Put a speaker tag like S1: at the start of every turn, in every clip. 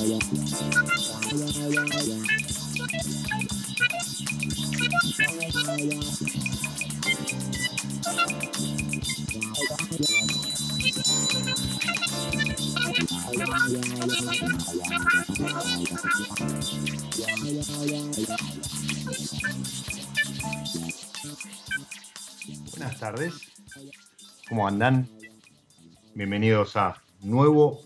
S1: Buenas tardes. ¿Cómo andan? Bienvenidos a nuevo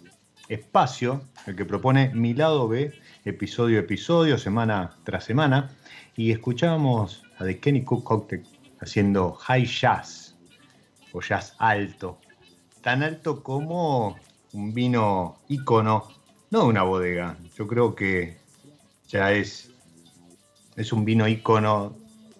S1: espacio, el que propone Mi Lado B, episodio a episodio, semana tras semana. Y escuchábamos a The Kenny Cook Cocktail haciendo high jazz o jazz alto. Tan alto como un vino ícono, no de una bodega. Yo creo que ya es, es un vino ícono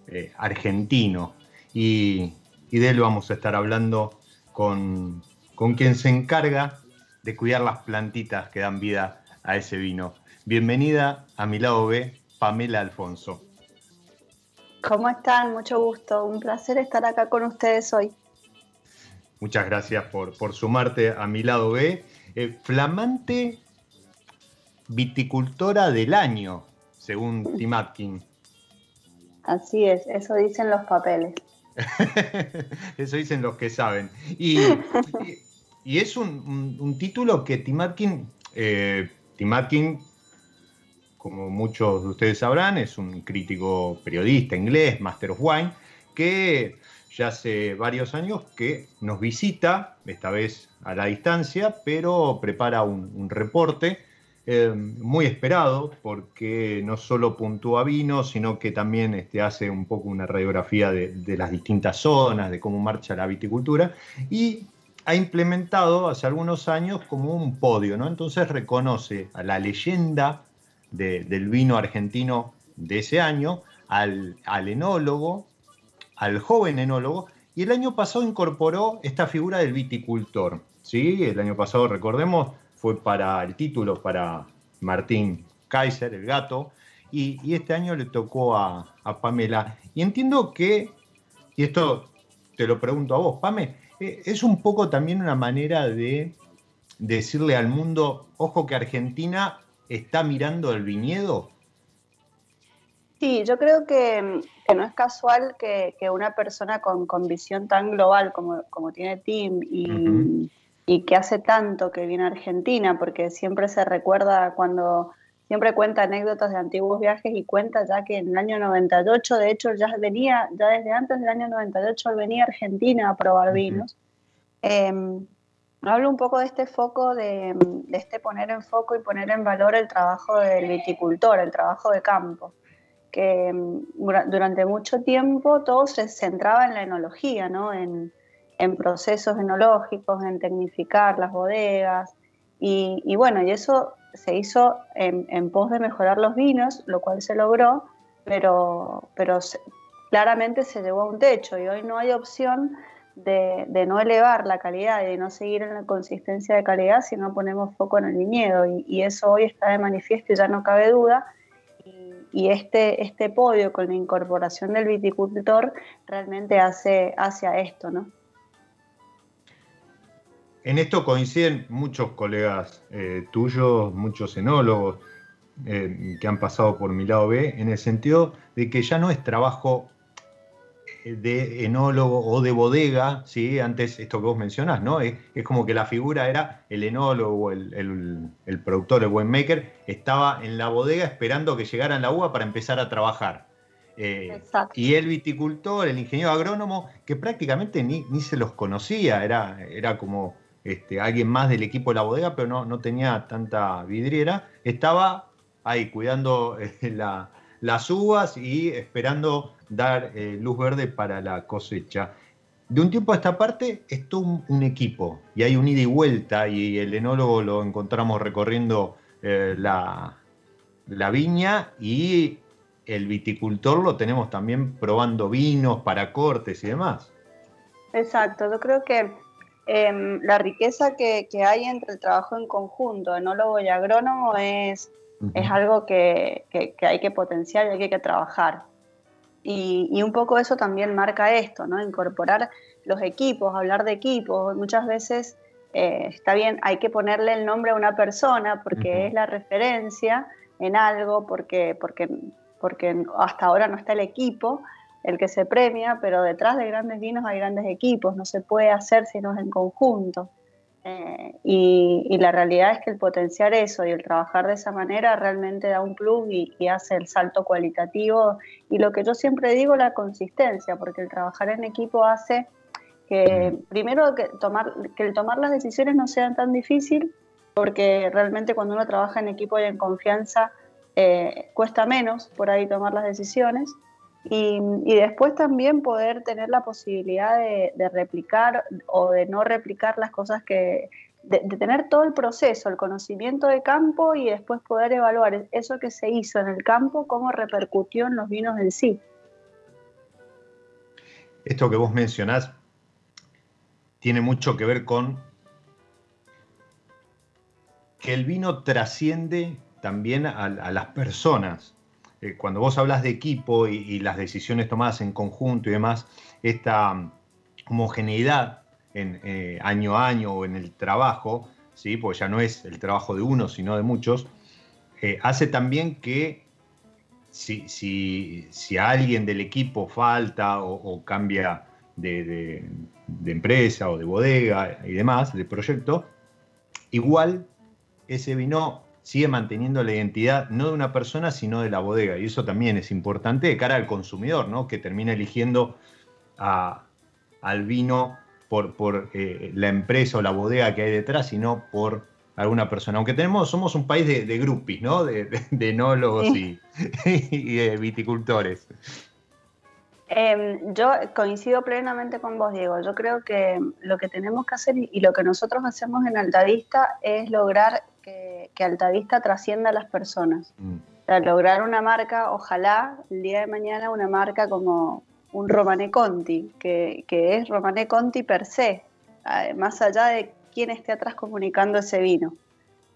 S1: eh, argentino. Y, y, de él vamos a estar hablando con, con quien se encarga de cuidar las plantitas que dan vida a ese vino. Bienvenida a mi lado B, Pamela Alfonso.
S2: ¿Cómo están? Mucho gusto. Un placer estar acá con ustedes hoy.
S1: Muchas gracias por, por sumarte a mi lado B. Eh, flamante viticultora del año, según Tim Atkin.
S2: Así es, eso dicen los papeles.
S1: eso dicen los que saben. Y, y, y es un, un, título que Tim Atkin, eh, Tim Atkin, como muchos de ustedes sabrán, es un crítico periodista inglés, Master of Wine, que ya hace varios años que nos visita, esta vez a la distancia, pero prepara un, un reporte eh, muy esperado porque no solo puntúa vino, sino que también este, hace un poco una radiografía de, de, las distintas zonas, de cómo marcha la viticultura y ha implementado hace algunos años como un podio, ¿no? Entonces reconoce a la leyenda de, del vino argentino de ese año, al, enólogo, al joven enólogo, y el año pasado incorporó esta figura del viticultor. ¿sí? El año pasado, recordemos, fue para el título para Martín Kaiser, el gato, y, este año le tocó a, a, Pamela. Y entiendo que, y esto te lo pregunto a vos, Pame, es un poco también una manera de decirle al mundo, ojo que Argentina está mirando el viñedo.
S2: Sí, yo creo que, que no es casual que, que una persona con, con, visión tan global como, como tiene Tim y... Uh -huh y que hace tanto que viene a Argentina, porque siempre se recuerda cuando siempre cuenta anécdotas de antiguos viajes y cuenta ya que en el año 98, de hecho ya venía, ya desde antes del año 98 él venía a Argentina a probar vinos. Eh, hablo un poco de este foco, de, de, este poner en foco y poner en valor el trabajo del viticultor, el trabajo de campo, que durante mucho tiempo todo se centraba en la enología, ¿no? En, en procesos enológicos, en tecnificar las bodegas. Y, bueno, y eso se hizo en, pos de mejorar los vinos, lo cual se logró, pero, pero claramente se llegó a un techo y hoy no hay opción de, no elevar la calidad y de no seguir en la consistencia de calidad si no ponemos foco en el viñedo. Y, eso hoy está de manifiesto y ya no cabe duda. Y, este, este podio con la incorporación del viticultor realmente hace hacia esto, ¿no?
S1: En esto coinciden muchos colegas eh, tuyos, muchos enólogos eh, que han pasado por mi lado B, en el sentido de que ya no es trabajo de enólogo o de bodega, ¿sí? antes esto que vos mencionás, ¿no? Es, como que la figura era el enólogo, el, el, productor, el winemaker, estaba en la bodega esperando que llegaran la uva para empezar a trabajar. Eh, y el viticultor, el ingeniero agrónomo, que prácticamente ni, se los conocía, era, era como este, alguien más del equipo de la bodega, pero no, no tenía tanta vidriera, estaba ahí cuidando eh, las uvas y esperando dar eh, luz verde para la cosecha. De un tiempo a esta parte es un, equipo y hay un ida y vuelta y el enólogo lo encontramos recorriendo eh, la, la viña y el viticultor lo tenemos también probando vinos para cortes y demás.
S2: Exacto, yo creo que em, la riqueza que, hay entre el trabajo en conjunto, enólogo y agrónomo, es, es algo que, que, hay que potenciar y hay que trabajar. Y, un poco eso también marca esto, ¿no? Incorporar los equipos, hablar de equipos. Muchas veces eh, está bien, hay que ponerle el nombre a una persona porque es la referencia en algo, porque, porque, porque hasta ahora no está el equipo el que se premia, pero detrás de grandes vinos hay grandes equipos, no se puede hacer si no es en conjunto. Eh, y, la realidad es que el potenciar eso y el trabajar de esa manera realmente da un plus y, hace el salto cualitativo. Y lo que yo siempre digo, la consistencia, porque el trabajar en equipo hace que primero que, tomar, que el tomar las decisiones no sea tan difícil, porque realmente cuando uno trabaja en equipo y en confianza, eh, cuesta menos por ahí tomar las decisiones. Y, después también poder tener la posibilidad de, replicar o de no replicar las cosas que, de, tener todo el proceso, el conocimiento de campo y después poder evaluar eso que se hizo en el campo, cómo repercutió en los vinos en sí.
S1: Esto que vos mencionás tiene mucho que ver con que el vino trasciende también a las personas. Eh, cuando vos hablas de equipo y, las decisiones tomadas en conjunto y demás, esta homogeneidad en, eh, año a año o en el trabajo, ¿sí? porque ya no es el trabajo de uno, sino de muchos, eh, hace también que si, si, a alguien del equipo falta o, cambia de, de, empresa o de bodega y demás, de proyecto, igual ese vino sigue manteniendo la identidad no de una persona, sino de la bodega. Y eso también es importante de cara al consumidor, ¿no? que termina eligiendo al vino por, por eh, la empresa o la bodega que hay detrás, sino por alguna persona. Aunque tenemos, somos un país de, de grupis, ¿no? De, de, enólogos y, de viticultores.
S2: Em, yo coincido plenamente con vos, Diego. Yo creo que lo que tenemos que hacer y lo que nosotros hacemos en Altavista es lograr que, Altavista trascienda a las personas. Mm. lograr una marca, ojalá el día de mañana una marca como un Romane Conti, que, es Romane Conti per se, más allá de quién esté atrás comunicando ese vino.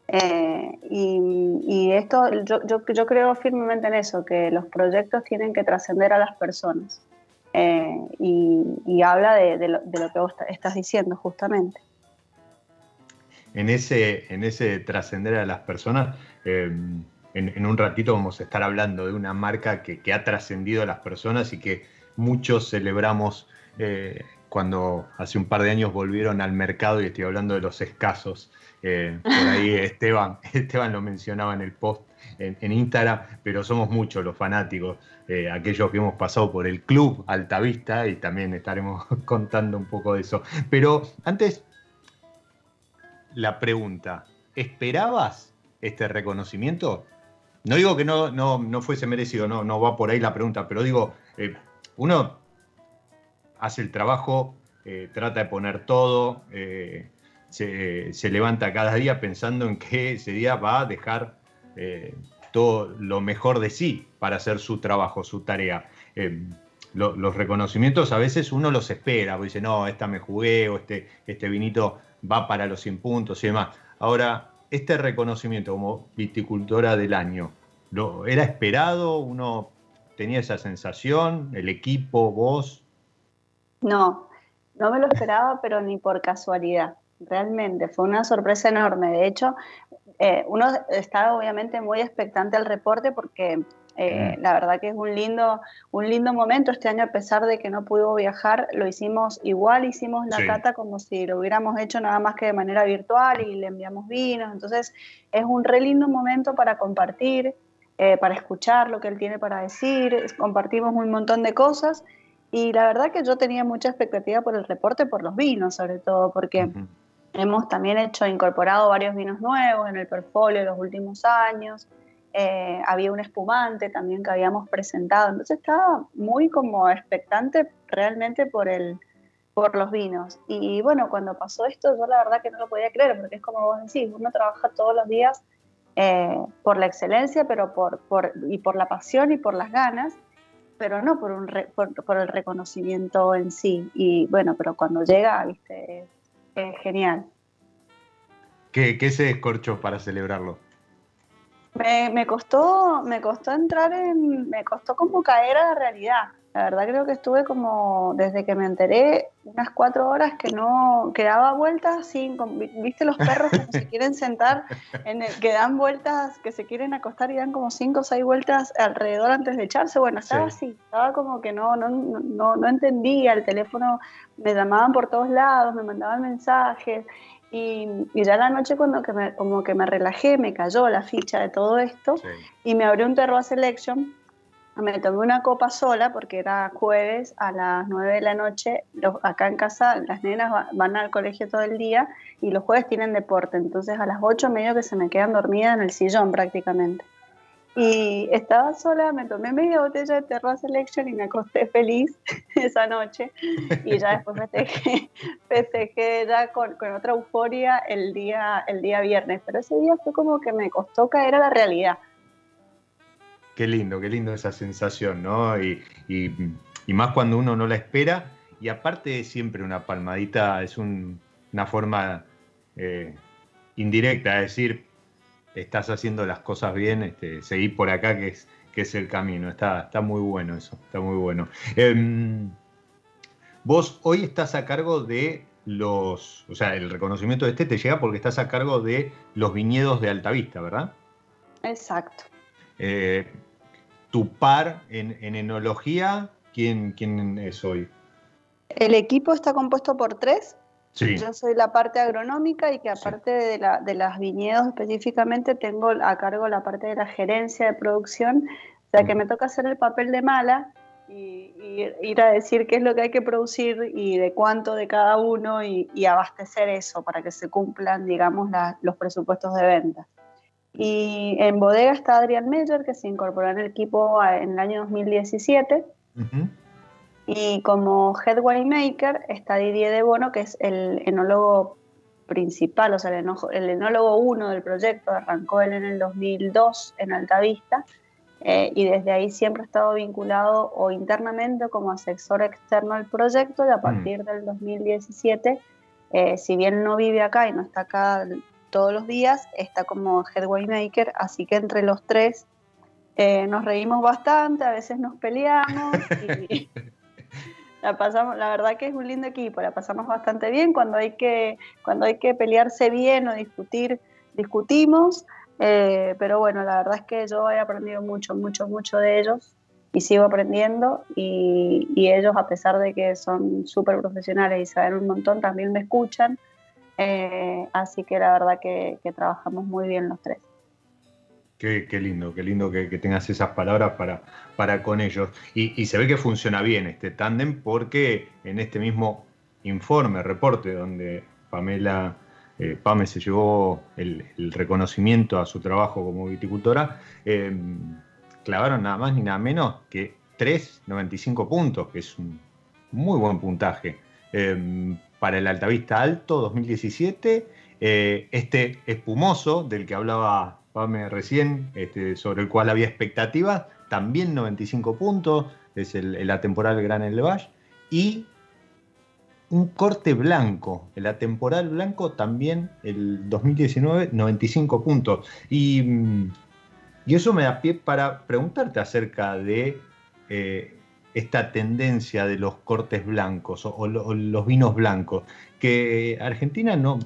S2: Eh, y, esto, yo, yo, creo firmemente en eso, que los proyectos tienen que trascender a las personas. Eh, y, habla de, lo, que vos estás diciendo justamente
S1: en ese, en ese trascender a las personas, eh, en, un ratito vamos a estar hablando de una marca que, ha trascendido a las personas y que muchos celebramos eh, cuando hace un par de años volvieron al mercado y estoy hablando de los escasos. Eh, por ahí Esteban, Esteban lo mencionaba en el post en, Instagram, pero somos muchos los fanáticos, aquellos que hemos pasado por el club Altavista y también estaremos contando un poco de eso. Pero antes la pregunta, ¿esperabas este reconocimiento? No digo que no, no, fuese merecido, no, no va por ahí la pregunta, pero digo, eh, uno hace el trabajo eh, trata de poner todo, eh, se, levanta cada día pensando en que ese día va a dejar todo lo mejor de sí para hacer su trabajo, su tarea. los reconocimientos a veces uno los espera, dice, no, esta me jugué o este, este vinito va para los 100 puntos y demás. Ahora, este reconocimiento como viticultora del año, ¿lo, ¿era esperado? ¿Uno tenía esa sensación? ¿El equipo, vos?
S2: No, no me lo esperaba, pero ni por casualidad. Realmente fue una sorpresa enorme. De hecho, eh, uno estaba obviamente muy expectante al reporte porque eh. La verdad que es un lindo, un lindo momento. Este año, a pesar de que no pudo viajar, lo hicimos igual, hicimos la cata como si lo hubiéramos hecho nada más que de manera virtual y le enviamos vinos. Entonces, es un re lindo momento para compartir, eh, para escuchar lo que él tiene para decir. Compartimos un montón de cosas. Y la verdad que yo tenía mucha expectativa por el reporte, por los vinos, sobre todo, porque hemos también hecho, incorporado varios vinos nuevos en el portfolio en los últimos años. Eh, había un espumante también que habíamos presentado, entonces estaba muy como expectante realmente por, el, por los vinos. Y bueno, cuando pasó esto yo la verdad que no lo podía creer, porque es como vos decís, uno trabaja todos los días eh, por la excelencia, pero por, por, y por la pasión y por las ganas, pero no por, un por, el reconocimiento en sí. Y bueno, pero cuando llega, viste, es, genial.
S1: ¿Qué, ¿Qué se descorchó para celebrarlo?
S2: Me, costó, me costó entrar en, me costó como caer a la realidad. La verdad creo que estuve como, desde que me enteré, unas cuatro horas que no, que daba vueltas sin, viste los perros que se quieren sentar, en el, que dan vueltas, que se quieren acostar y dan como cinco o seis vueltas alrededor antes de echarse. Bueno, estaba así, estaba como que no, no, no, no entendía, el teléfono me llamaban por todos lados, me mandaban mensajes y, ya la noche cuando que me, como que me relajé, me cayó la ficha de todo esto y me abrió un Terroa Selection. Me tomé una copa sola porque era jueves a las 9 de la noche. acá en casa las nenas van al colegio todo el día y los jueves tienen deporte. Entonces a las 8 medio que se me quedan dormidas en el sillón prácticamente. Y estaba sola, me tomé media botella de Terra Selection y me acosté feliz esa noche. Y ya después festejé, festejé ya con, con, otra euforia el día, el día viernes. Pero ese día fue como que me costó caer a la realidad.
S1: Qué lindo, qué lindo esa sensación, ¿no? Y, y, y más cuando uno no la espera. Y aparte siempre una palmadita es un, una forma eh, indirecta de decir, estás haciendo las cosas bien, este, seguí por acá que es, que es el camino. Está, está muy bueno eso, está muy bueno. Em, vos hoy estás a cargo de los, o sea, el reconocimiento de este te llega porque estás a cargo de los viñedos de Altavista, ¿verdad?
S2: Exacto.
S1: Eh, tu par en, en enología, ¿quién, ¿quién es hoy?
S2: El equipo está compuesto por tres, yo soy la parte agronómica y que aparte de, la, de las viñedos específicamente tengo a cargo la parte de la gerencia de producción, o sea que me toca hacer el papel de mala y, ir a decir qué es lo que hay que producir y de cuánto de cada uno y, abastecer eso para que se cumplan, digamos, los presupuestos de venta. Y en bodega está Adrián Meyer, que se incorporó en el equipo en el año 2017. Y como head winemaker está Didier de Bono, que es el enólogo principal, o sea, el, enólogo uno del proyecto, arrancó él en el 2002 en Altavista, eh, y desde ahí siempre ha estado vinculado o internamente como asesor externo al proyecto, y a mm. partir del 2017, eh, si bien no vive acá y no está acá todos los días, está como head winemaker, así que entre los tres eh, nos reímos bastante, a veces nos peleamos y, la pasamos, la verdad que es un lindo equipo, la pasamos bastante bien. Cuando hay que, cuando hay que pelearse bien o discutir, discutimos. Eh, pero bueno, la verdad es que yo he aprendido mucho, mucho, mucho de ellos y sigo aprendiendo. Y, ellos, a pesar de que son súper profesionales y saben un montón, también me escuchan. Eh, así que la verdad que trabajamos muy bien los tres.
S1: Qué, lindo, qué lindo que, tengas esas palabras para, para con ellos. Y, se ve que funciona bien este tándem porque en este mismo informe, reporte, donde Pamela, eh, Pame se llevó el, reconocimiento a su trabajo como viticultora, eh, clavaron nada más ni nada menos que 3,95 puntos, que es un muy buen puntaje. Para el Altavista Alto 2017. Eh, este espumoso del que hablaba Pame recién, este, sobre el cual había expectativas, también 95 puntos, es el, la temporal Gran Elevage. Y un corte blanco, el atemporal blanco también el 2019, 95 puntos. Y, y, eso me da pie para preguntarte acerca de eh, esta tendencia de los cortes blancos o, los vinos blancos, que Argentina no...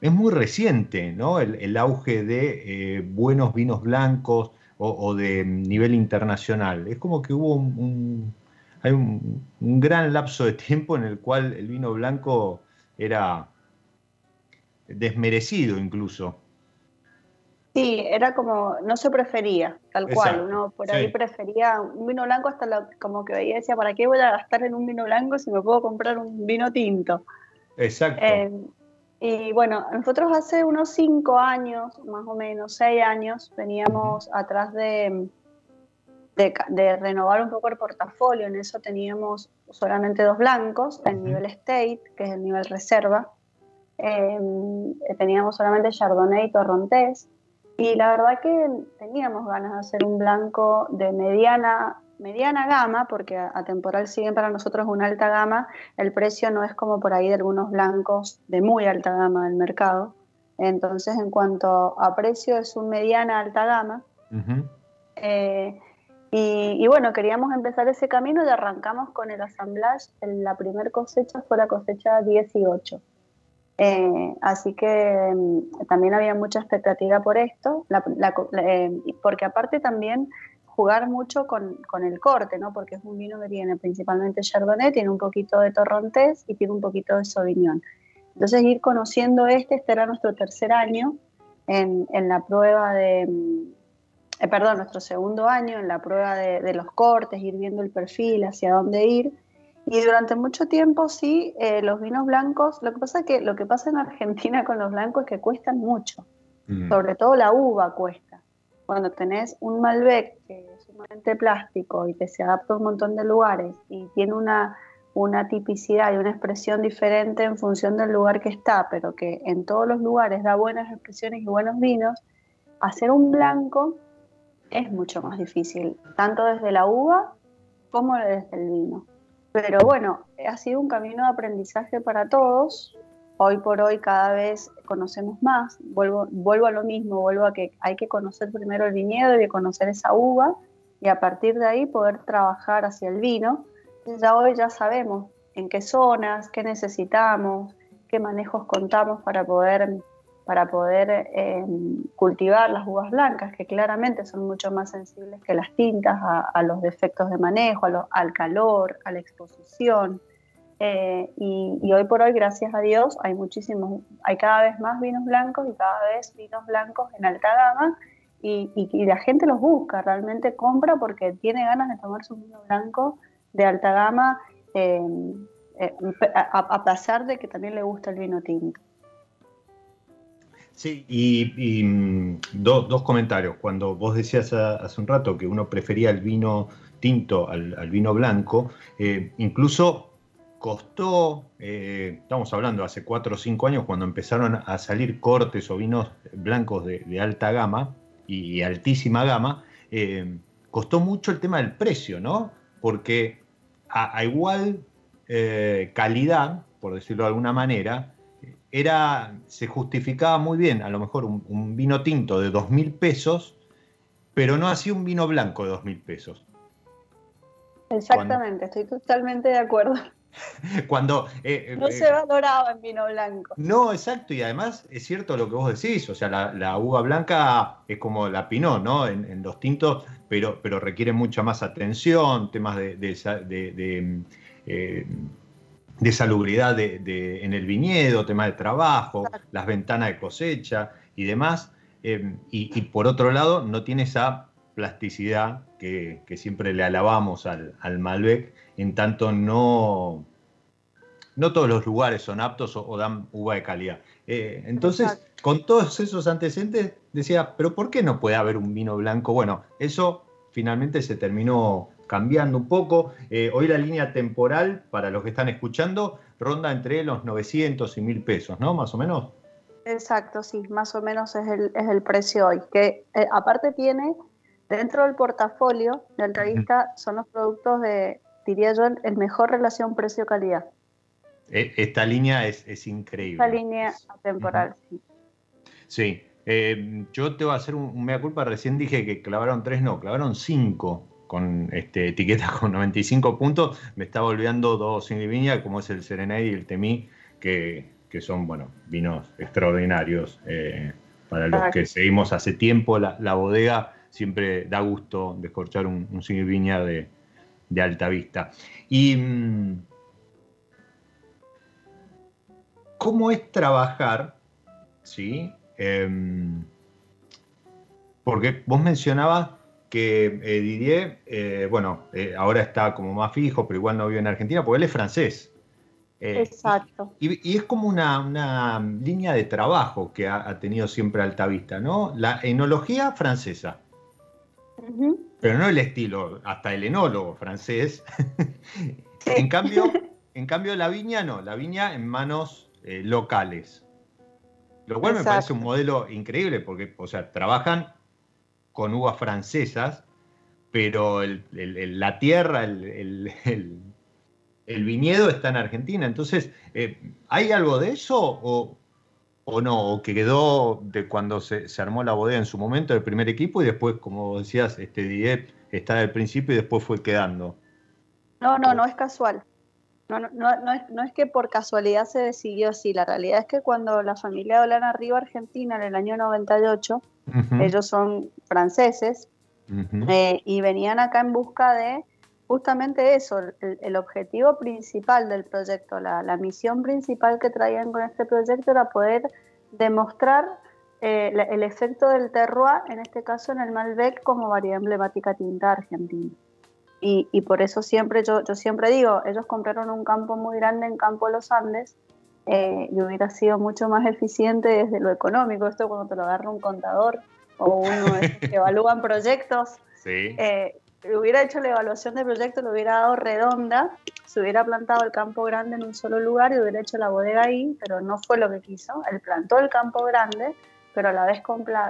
S1: Es muy reciente, ¿no? El, auge de eh, buenos vinos blancos o, de nivel internacional. Es como que hubo un hay un, gran lapso de tiempo en el cual el vino blanco era desmerecido incluso.
S2: Sí, era como, no se prefería, tal cual, uno por ahí prefería un vino blanco hasta como que veía decía, ¿para qué voy a gastar en un vino blanco si me puedo comprar un vino tinto?
S1: Exacto.
S2: Eh, y bueno, nosotros hace unos cinco años, más o menos, seis años, veníamos atrás de, de, renovar un poco el portafolio. En eso teníamos solamente dos blancos, el nivel State, que es el nivel reserva. Em, teníamos solamente Chardonnay y Torrontés. Y la verdad que teníamos ganas de hacer un blanco de mediana, mediana gama, porque a, temporal siguen para nosotros una alta gama. El precio no es como por ahí de algunos blancos de muy alta gama del mercado. Entonces, en cuanto a precio, es un mediana alta gama. Y, bueno, queríamos empezar ese camino y arrancamos con el assemblage. La primera cosecha fue la cosecha 18. Eh, así que mm, también había mucha expectativa por esto, eh, porque aparte también jugar mucho con, con, el corte, ¿no? porque es un vino que tiene principalmente Chardonnay, tiene un poquito de Torrontés y tiene un poquito de Sauvignon. Entonces ir conociendo este, este era nuestro tercer año en, en la prueba de, mm, eh, perdón, nuestro segundo año en la prueba de, los cortes, ir viendo el perfil, hacia dónde ir. Y durante mucho tiempo sí, eh, los vinos blancos, lo que pasa es que lo que pasa en Argentina con los blancos es que cuestan mucho, mm. sobre todo la uva cuesta. Cuando tenés un Malbec que es sumamente plástico y que se adapta a un montón de lugares y tiene una, una tipicidad y una expresión diferente en función del lugar que está, pero que en todos los lugares da buenas expresiones y buenos vinos, hacer un blanco es mucho más difícil, tanto desde la uva como desde el vino. Pero bueno, ha sido un camino de aprendizaje para todos. Hoy por hoy cada vez conocemos más. Vuelvo, vuelvo a lo mismo, vuelvo a que hay que conocer primero el viñedo y conocer esa uva y a partir de ahí poder trabajar hacia el vino. Ya hoy ya sabemos en qué zonas, qué necesitamos, qué manejos contamos para poder para poder eh, cultivar las uvas blancas, que claramente son mucho más sensibles que las tintas a, los defectos de manejo, al calor, a la exposición. Eh, y, hoy por hoy, gracias a Dios, hay muchísimos, hay cada vez más vinos blancos y cada vez vinos blancos en alta gama y, la gente los busca, realmente compra porque tiene ganas de tomar su vino blanco de alta gama, eh, a pesar de que también le gusta el vino tinto.
S1: Sí, y, mm, dos comentarios. Cuando vos decías hace un rato que uno prefería el vino tinto al, vino blanco, eh, incluso costó, eh, estamos hablando hace cuatro o cinco años, cuando empezaron a salir cortes o vinos blancos de, alta gama y, altísima gama, eh, costó mucho el tema del precio, ¿no? Porque a igual calidad, por decirlo de alguna manera, era, se justificaba muy bien, a lo mejor un, vino tinto de dos mil pesos, pero no así un vino blanco de dos mil pesos.
S2: Exactamente, estoy totalmente de acuerdo.
S1: Cuando
S2: eh, no eh, se valoraba en vino blanco.
S1: No, exacto, y además es cierto lo que vos decís, o sea, la, uva blanca es como la pinot, ¿no? En, los tintos, pero, pero requiere mucha más atención, temas de, de, eh, de salubridad de, en el viñedo, tema de trabajo, las ventanas de cosecha y demás. Eh, y, por otro lado, no tiene esa plasticidad que, siempre le alabamos al, Malbec, en tanto no, no todos los lugares son aptos o, dan uva de calidad. Eh, entonces, con todos esos antecedentes, decía, pero ¿por qué no puede haber un vino blanco? Bueno, eso finalmente se terminó cambiando un poco. Eh, hoy la línea temporal, para los que están escuchando, ronda entre los 900 y 1000 pesos, ¿no? Más o menos.
S2: Exacto, sí, más o menos es el, precio hoy. Que eh, aparte tiene, dentro del portafolio de revista, son los productos de, diría yo, el mejor relación precio-calidad.
S1: E, esta línea es, increíble.
S2: Esta línea temporal, sí.
S1: Sí, eh, yo te voy a hacer un, mea culpa. Recién dije que clavaron tres, no, clavaron cinco con este, etiquetas con 95 puntos. Me estaba olvidando dos sin viña, como es el Serenade y el Temí, que, son, bueno, vinos extraordinarios. Eh, para los que seguimos hace tiempo la, bodega, siempre da gusto descorchar un, un sin viña de, alta vista. Y. Mm, ¿Cómo es trabajar? ¿Sí? Em, porque vos mencionabas que eh, Didier, eh, bueno, eh, ahora está como más fijo, pero igual no vive en Argentina, porque él es francés.
S2: Exacto.
S1: Y, es como una, línea de trabajo que ha, tenido siempre Altavista, ¿no? La enología francesa. Pero no el estilo, hasta el enólogo francés. en, cambio, en cambio, la viña no, la viña en manos locales. Lo cual me parece un modelo increíble porque, o sea, trabajan con uvas francesas, pero la tierra, el, viñedo está en Argentina. Entonces, eh, ¿hay algo de eso o, no? ¿O que quedó de cuando se, armó la bodega en su momento, el primer equipo, y después, como decías, este Diet está del principio y después fue quedando?
S2: No, no, no es casual. No, no, no, es, no, es, que por casualidad se decidió así, la realidad es que cuando la familia de Olana arriba Argentina en el año 98, ellos son franceses eh, y venían acá en busca de justamente eso, el, objetivo principal del proyecto, la, la, misión principal que traían con este proyecto era poder demostrar eh, el efecto del terroir, en este caso en el Malbec, como variedad emblemática tinta argentina. Y, por eso siempre, yo, yo siempre digo, ellos compraron un campo muy grande en Campo los Andes eh, y hubiera sido mucho más eficiente desde lo económico. Esto cuando te lo agarra un contador o uno que evalúan proyectos, eh, hubiera hecho la evaluación de proyecto, lo hubiera dado redonda, se hubiera plantado el campo grande en un solo lugar y hubiera hecho la bodega ahí, pero no fue lo que quiso. Él plantó el campo grande, pero a la vez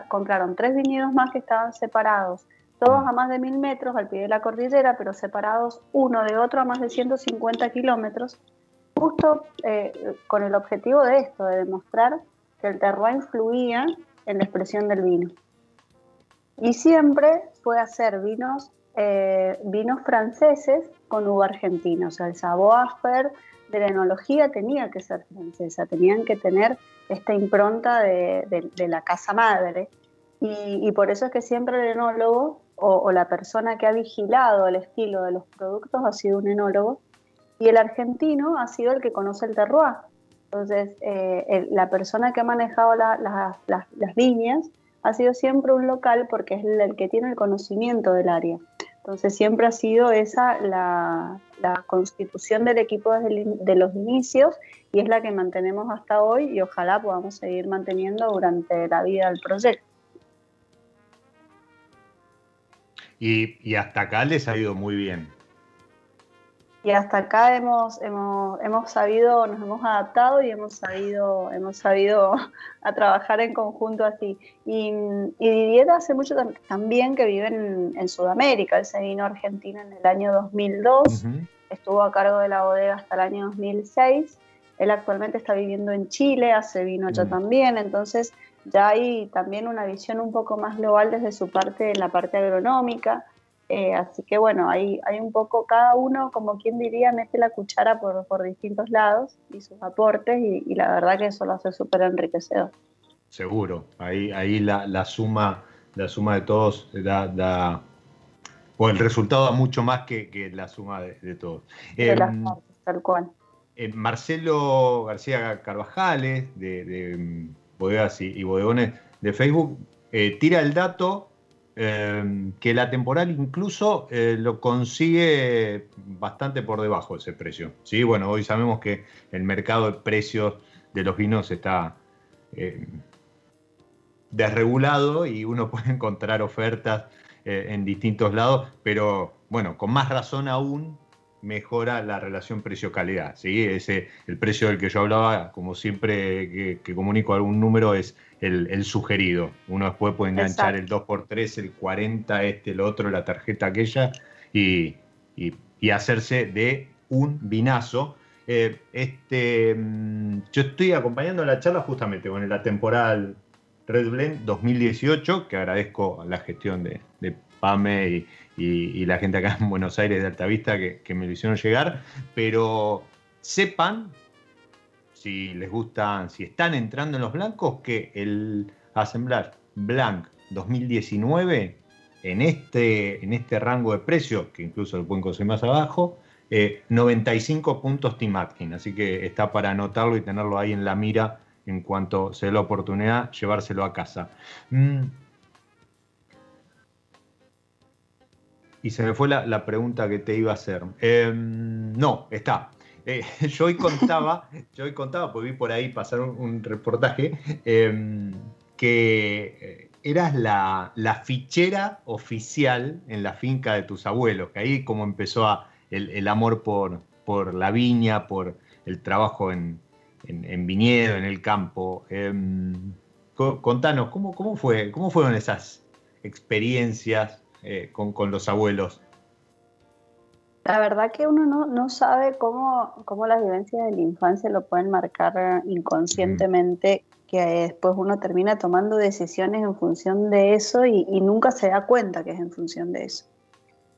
S2: compraron tres viñedos más que estaban separados todos a más de mil metros al pie de la cordillera, pero separados uno de otro a más de 150 kilómetros, justo eh, con el objetivo de esto, de demostrar que el terroir influía en la expresión del vino. Y siempre fue hacer vinos, eh, vinos franceses con uva argentina, o sea, el savoir-faire de la enología tenía que ser francesa, tenían que tener esta impronta de, la casa madre. Y, y, por eso es que siempre el enólogo o, la persona que ha vigilado el estilo de los productos ha sido un enólogo y el argentino ha sido el que conoce el terroir. Entonces, eh, la persona que ha manejado las líneas ha sido siempre un local porque es el, que tiene el conocimiento del área. Entonces, siempre ha sido esa la, constitución del equipo desde de los inicios y es la que mantenemos hasta hoy y ojalá podamos seguir manteniendo durante la vida del proyecto.
S1: Y, hasta acá les ha ido muy bien.
S2: Y hasta acá hemos, hemos, hemos sabido, nos hemos adaptado y hemos sabido, hemos sabido a trabajar en conjunto así. Y, y Didier hace mucho también que vive en, Sudamérica. Él se vino a Argentina en el año 2002, estuvo a cargo de la bodega hasta el año 2006. Él actualmente está viviendo en Chile, hace vino allá también. Entonces, ya hay también una visión un poco más global desde su parte, en la parte agronómica. Eh, así que bueno, hay, hay un poco, cada uno, como quien diría, mete la cuchara por, por distintos lados y sus aportes y, la verdad que eso lo hace súper enriquecedor.
S1: Seguro, ahí, ahí la, la, suma, la suma de todos da, da o el resultado da mucho más que, que la suma de, todos.
S2: De las em, partes, tal cual.
S1: Eh, Marcelo García Carvajales, de bodegas y, bodegones de Facebook, eh, tira el dato eh, que la temporal incluso eh, lo consigue bastante por debajo de ese precio. ¿sí? Bueno, hoy sabemos que el mercado de precios de los vinos está desregulado y uno puede encontrar ofertas eh, en distintos lados, pero bueno, con más razón aún mejora la relación precio-calidad. ¿sí? El precio del que yo hablaba, como siempre que, comunico algún número, es el, sugerido. Uno después puede enganchar el 2x3, el 40, este, el otro, la tarjeta aquella, y, hacerse de un vinazo. Eh, este, mm, yo estoy acompañando la charla justamente con la temporal Red Blend 2018, que agradezco la gestión de, de PAME y, y, la gente acá en Buenos Aires de Altavista que, que me lo hicieron llegar, pero sepan, si les gustan, si están entrando en los blancos, que el Assemblar Blanc 2019, en este, en este rango de precios, que incluso lo pueden conseguir más abajo, 95 eh, puntos Team Atkin, así que está para anotarlo y tenerlo ahí en la mira en cuanto se dé la oportunidad, llevárselo a casa. Mm, y se me fue la, pregunta que te iba a hacer. Em, no, está. Eh, yo hoy contaba, yo hoy contaba, porque vi por ahí pasar un, reportaje, em, que eh, eras la, fichera oficial en la finca de tus abuelos, que ahí como empezó el, amor por, por la viña, por el trabajo en, viñedo, en el campo. Em, contanos, ¿cómo, cómo, fue, ¿cómo fueron esas experiencias eh, con, los abuelos?
S2: La verdad que uno no, sabe cómo, cómo, las vivencias de la infancia lo pueden marcar inconscientemente, que después uno termina tomando decisiones en función de eso y, nunca se da cuenta que es en función de eso.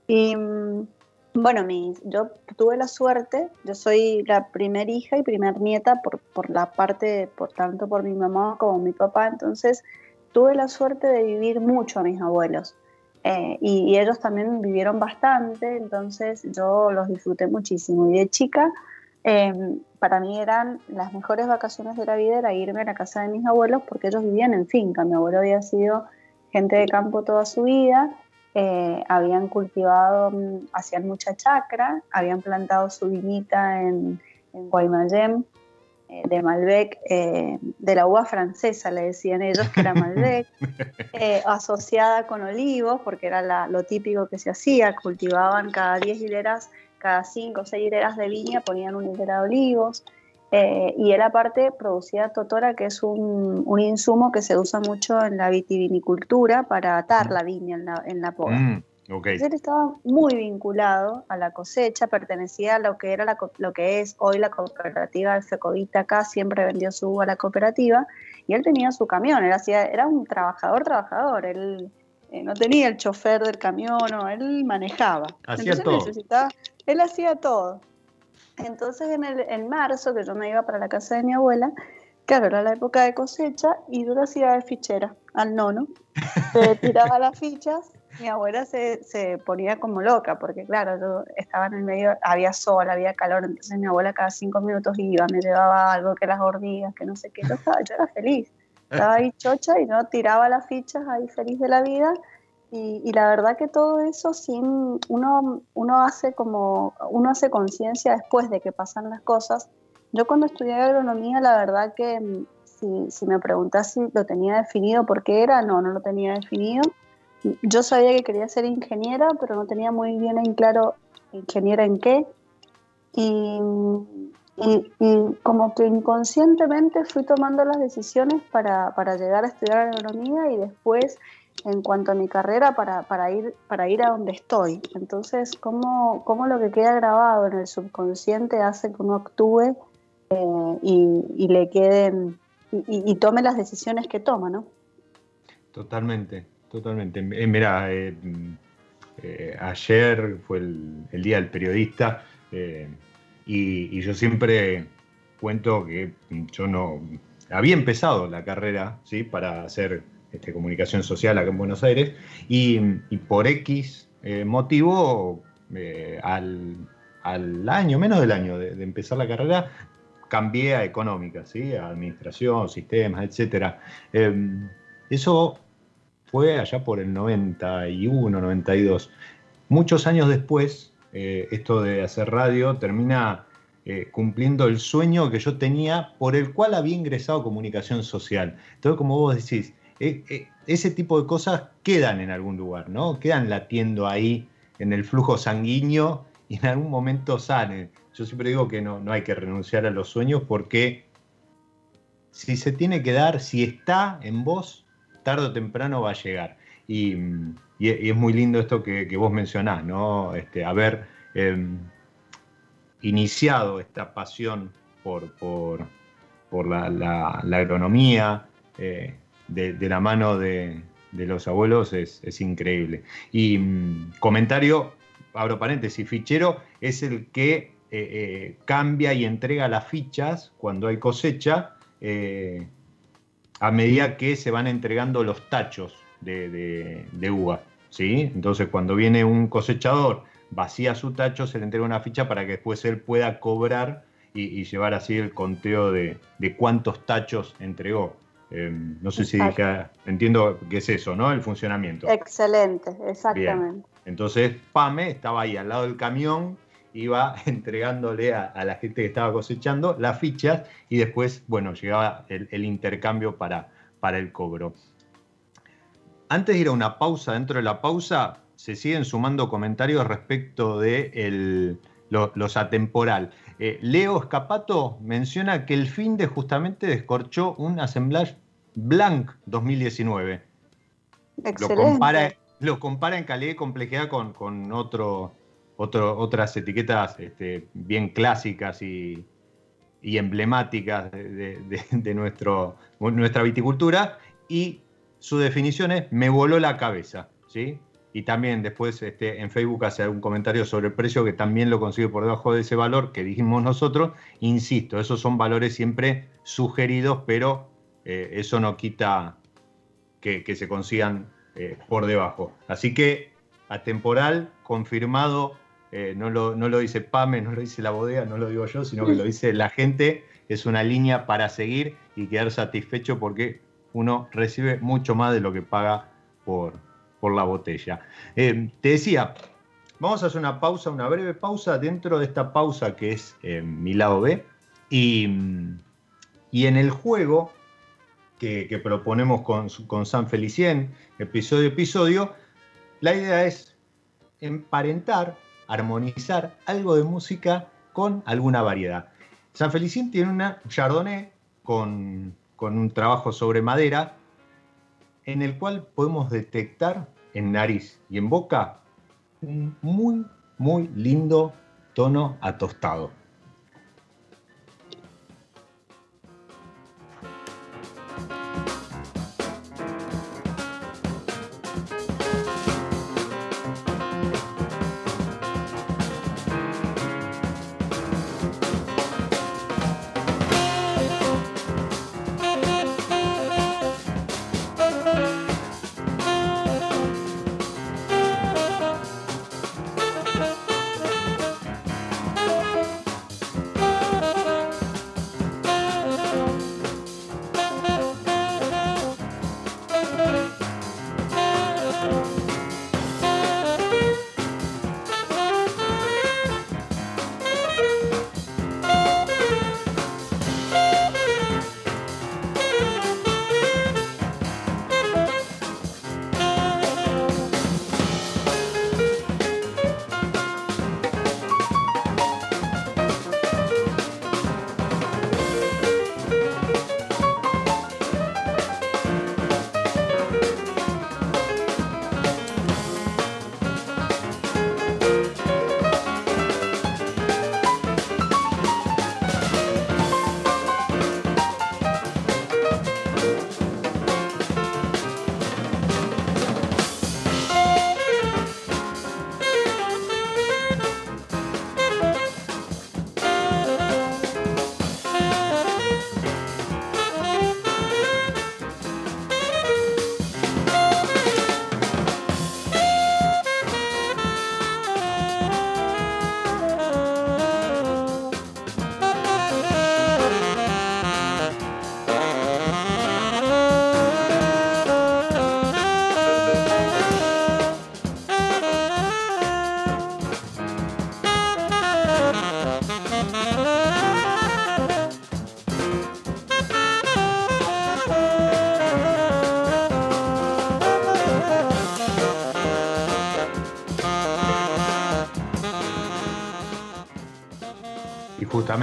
S2: Y mm, bueno, yo tuve la suerte, yo soy la primera hija y primer nieta por, por la parte, por tanto por mi mamá como mi papá, entonces tuve la suerte de vivir mucho a mis abuelos. Eh, y, ellos también vivieron bastante, entonces yo los disfruté muchísimo. Y de chica, em, para mí eran las mejores vacaciones de la vida, era irme a la casa de mis abuelos porque ellos vivían en finca. Mi abuelo había sido gente de campo toda su vida, eh, habían cultivado, mm, hacían mucha chacra, habían plantado su viñita en, en Guaymallén de Malbec, eh, de la uva francesa, le decían ellos que era Malbec, eh, asociada con olivos, porque era lo típico que se hacía, cultivaban cada 10 hileras, cada 5 o 6 hileras de viña, ponían una hilera de olivos, y él aparte producía totora, que es un, insumo que se usa mucho en la vitivinicultura para atar mm. la viña en la, en la poda. Mm. Él estaba muy vinculado a la cosecha, pertenecía a lo que, era lo que es hoy la cooperativa Fecovita acá, siempre vendió su uva a la cooperativa, y él tenía su camión, él hacía, era un trabajador, trabajador, él eh, no tenía el chofer del camión, no, él manejaba.
S1: Hacía todo.
S2: él hacía todo. Entonces en, el, en marzo, que yo me iba para la casa de mi abuela, claro, era la época de cosecha, y yo lo hacía de fichera al nono, le tiraba las fichas mi abuela se, se, ponía como loca, porque claro, yo estaba en el medio, había sol, había calor, entonces mi abuela cada cinco minutos iba, me llevaba algo que las hormigas, que no sé qué, yo, estaba, yo era feliz, estaba ahí chocha y no tiraba las fichas ahí feliz de la vida. Y, y, la verdad que todo eso sin uno, uno hace como uno hace conciencia después de que pasan las cosas. Yo cuando estudié agronomía, la verdad que mm, si, si me preguntas si lo tenía definido por qué era, no, no lo tenía definido yo sabía que quería ser ingeniera, pero no tenía muy bien en claro ingeniera en qué. Y, como que inconscientemente fui tomando las decisiones para, llegar a estudiar agronomía y después, en cuanto a mi carrera, para, ir, para ir a donde estoy. Entonces, ¿cómo, cómo lo que queda grabado en el subconsciente hace que uno actúe eh, y, le queden y, y tome las decisiones que toma, ¿no?
S1: Totalmente. Totalmente. Eh, mira, eh, eh, ayer fue el, Día del Periodista y, yo siempre cuento que yo no había empezado la carrera ¿sí? para hacer este, comunicación social acá en Buenos Aires y, por X motivo al, año, menos del año de, empezar la carrera, cambié a económica, ¿sí? a administración, sistemas, etc. eso fue allá por el 91, 92. Muchos años después, eh, esto de hacer radio termina eh, cumpliendo el sueño que yo tenía por el cual había ingresado comunicación social. Entonces, como vos decís, eh, ese tipo de cosas quedan en algún lugar, ¿no? Quedan latiendo ahí en el flujo sanguíneo y en algún momento salen. Yo siempre digo que no, no hay que renunciar a los sueños porque si se tiene que dar, si está en vos, tarde o temprano va a llegar. Y, es muy lindo esto que, vos mencionás, ¿no? Este, haber em, iniciado esta pasión por, por, la, agronomía eh, de, la mano de, los abuelos es, increíble. Y mm, comentario, abro paréntesis, fichero es el que eh, eh, cambia y entrega las fichas cuando hay cosecha a medida que se van entregando los tachos de, de, uva. ¿sí? Entonces, cuando viene un cosechador, vacía su tacho, se le entrega una ficha para que después él pueda cobrar y, llevar así el conteo de, cuántos tachos entregó. Em, no sé si dije, entiendo que es eso, ¿no? El funcionamiento.
S2: Excelente, exactamente.
S1: Entonces, Pame estaba ahí al lado del camión, iba entregándole a, la gente que estaba cosechando las fichas y después, bueno, llegaba el, intercambio para, para el cobro. Antes de ir a una pausa, dentro de la pausa se siguen sumando comentarios respecto de los atemporal. Eh, Leo Escapato menciona que el fin de justamente descorchó un Assemblage Blanc 2019. Lo compara, lo compara en calidad y complejidad con, otro, otras etiquetas este, bien clásicas y, emblemáticas de, nuestro, nuestra viticultura y su definición es me voló la cabeza, ¿sí? Y también después este, en Facebook hace algún comentario sobre el precio que también lo consigue por debajo de ese valor que dijimos nosotros. Insisto, esos son valores siempre sugeridos, pero eh, eso no quita que, se consigan eh, por debajo. Así que atemporal, confirmado, eh, no, lo, no lo dice Pame, no lo dice la bodega, no lo digo yo, sino que lo dice la gente. Es una línea para seguir y quedar satisfecho porque uno recibe mucho más de lo que paga por, por la botella. Eh, te decía, vamos a hacer una pausa, una breve pausa dentro de esta pausa que es eh, mi lado B. Y, en el juego que, proponemos con, con, San Felicien, episodio a episodio, la idea es emparentar, armonizar algo de música con alguna variedad. San Felicien tiene una Chardonnay con con un trabajo sobre madera en el cual podemos detectar en nariz y en boca un muy, muy lindo tono atostado.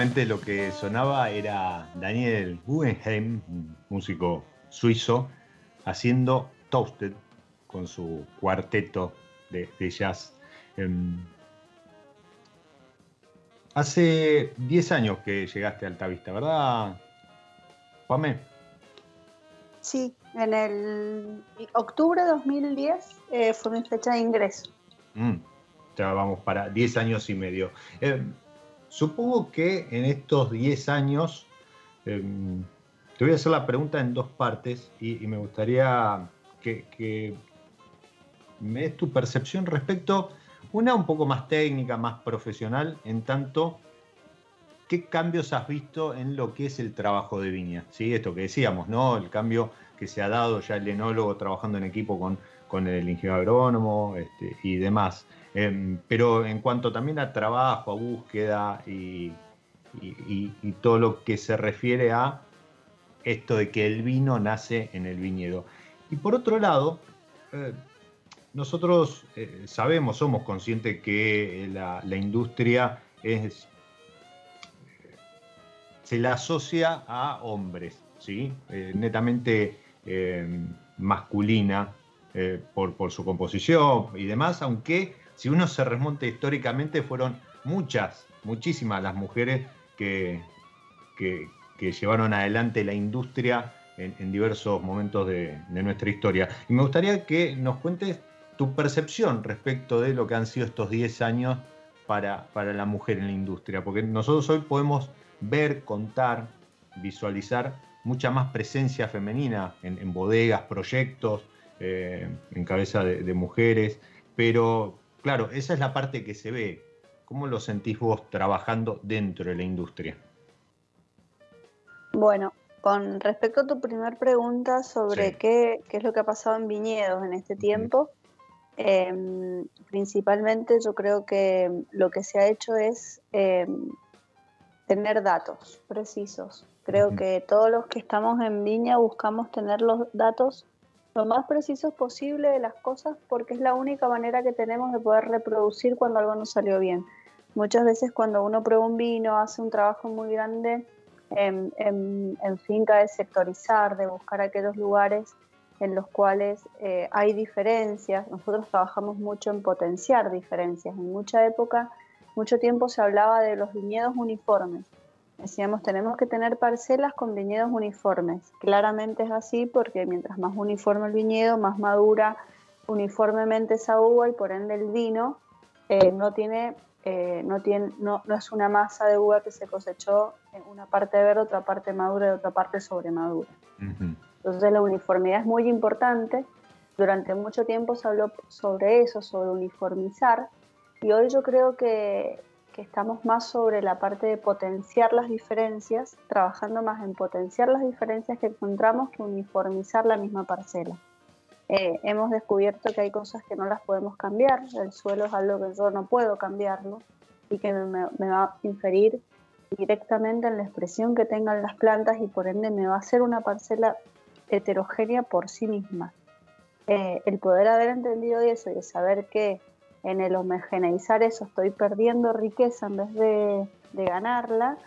S1: Justamente lo que sonaba era Daniel Guggenheim, músico suizo, haciendo Toasted con su cuarteto de, jazz. Em, hace 10 años que llegaste a Altavista, ¿verdad, Pame?
S2: Sí, en el octubre de 2010 eh, fue mi fecha de ingreso.
S1: Mm, ya vamos para 10 años y medio. Em, supongo que en estos 10 años, em, te voy a hacer la pregunta en dos partes y, me gustaría que, me des tu percepción respecto, una un poco más técnica, más profesional, en tanto, ¿qué cambios has visto en lo que es el trabajo de Viña? ¿Sí? Esto que decíamos, ¿no? El cambio que se ha dado ya el enólogo trabajando en equipo con, con el ingeniero agrónomo este, y demás. Em, pero en cuanto también a trabajo, a búsqueda y, todo lo que se refiere a esto de que el vino nace en el viñedo. Y por otro lado, eh, nosotros eh, sabemos, somos conscientes que la, industria se la asocia a hombres, ¿sí? Eh, netamente masculina por su composición y demás, aunque si uno se remonta históricamente, fueron muchas, muchísimas las mujeres que, que, llevaron adelante la industria en, diversos momentos de, nuestra historia. Y me gustaría que nos cuentes tu percepción respecto de lo que han sido estos 10 años para, para la mujer en la industria, porque nosotros hoy podemos ver, contar, visualizar mucha más presencia femenina en, bodegas, proyectos, eh, en cabeza de, de, mujeres, pero Claro, esa es la parte que se ve. ¿Cómo lo sentís vos trabajando dentro de la industria?
S2: Bueno, con respecto a tu primera pregunta sobre qué, es lo que ha pasado en viñedos en este tiempo, em, principalmente yo creo que lo que se ha hecho es em, tener datos precisos. Creo que todos los que estamos en viña buscamos tener los datos lo más precisos posible de las cosas porque es la única manera que tenemos de poder reproducir cuando algo no salió bien. Muchas veces cuando uno prueba un vino hace un trabajo muy grande en, en, finca de sectorizar, de buscar aquellos lugares en los cuales eh, hay diferencias. Nosotros trabajamos mucho en potenciar diferencias. En mucha época, mucho tiempo se hablaba de los viñedos uniformes Decíamos, tenemos que tener parcelas con viñedos uniformes. Claramente es así porque mientras más uniforme el viñedo, más madura uniformemente esa uva y por ende el vino eh, no tiene, eh, no, tiene no, no, es una masa de uva que se cosechó en una parte verde, otra parte madura y otra parte sobremadura. Entonces la uniformidad es muy importante. Durante mucho tiempo se habló sobre eso, sobre uniformizar, y hoy yo creo que que estamos más sobre la parte de potenciar las diferencias, trabajando más en potenciar las diferencias que encontramos que uniformizar la misma parcela. Eh, hemos descubierto que hay cosas que no las podemos cambiar, el suelo es algo que yo no puedo cambiarlo y que me, va a inferir directamente en la expresión que tengan las plantas y por ende me va a hacer una parcela heterogénea por sí misma. Eh, el poder haber entendido eso y saber que en el homogeneizar eso estoy perdiendo riqueza en vez de, ganarla.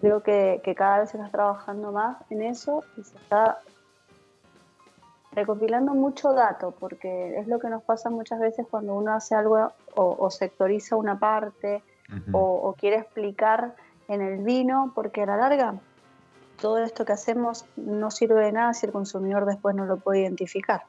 S2: Creo que, cada vez se está trabajando más en eso y se está recopilando mucho dato, porque es lo que nos pasa muchas veces cuando uno hace algo o, sectoriza una parte o, o, quiere explicar en el vino, porque a la larga todo esto que hacemos no sirve de nada si el consumidor después no lo puede identificar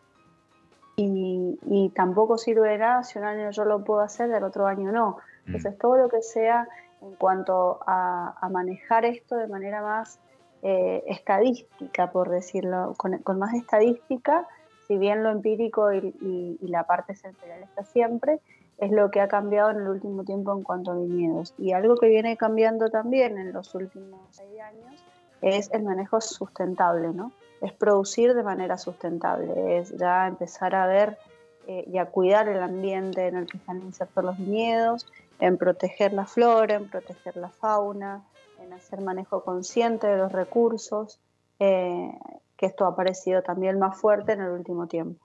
S2: y, tampoco sirve de nada si un año yo lo puedo hacer y el otro año no. Mm. Entonces, todo lo que sea en cuanto a, manejar esto de manera más eh, estadística, por decirlo, con, más estadística, si bien lo empírico y, la parte sensorial está siempre, es lo que ha cambiado en el último tiempo en cuanto a viñedos. Y algo que viene cambiando también en los últimos seis años es el manejo sustentable, ¿no? Es producir de manera sustentable, es ya empezar a ver eh, y a cuidar el ambiente en el que están insertos los viñedos, en proteger la flora, en proteger la fauna, en hacer manejo consciente de los recursos, eh, que esto ha aparecido también más fuerte en el último tiempo.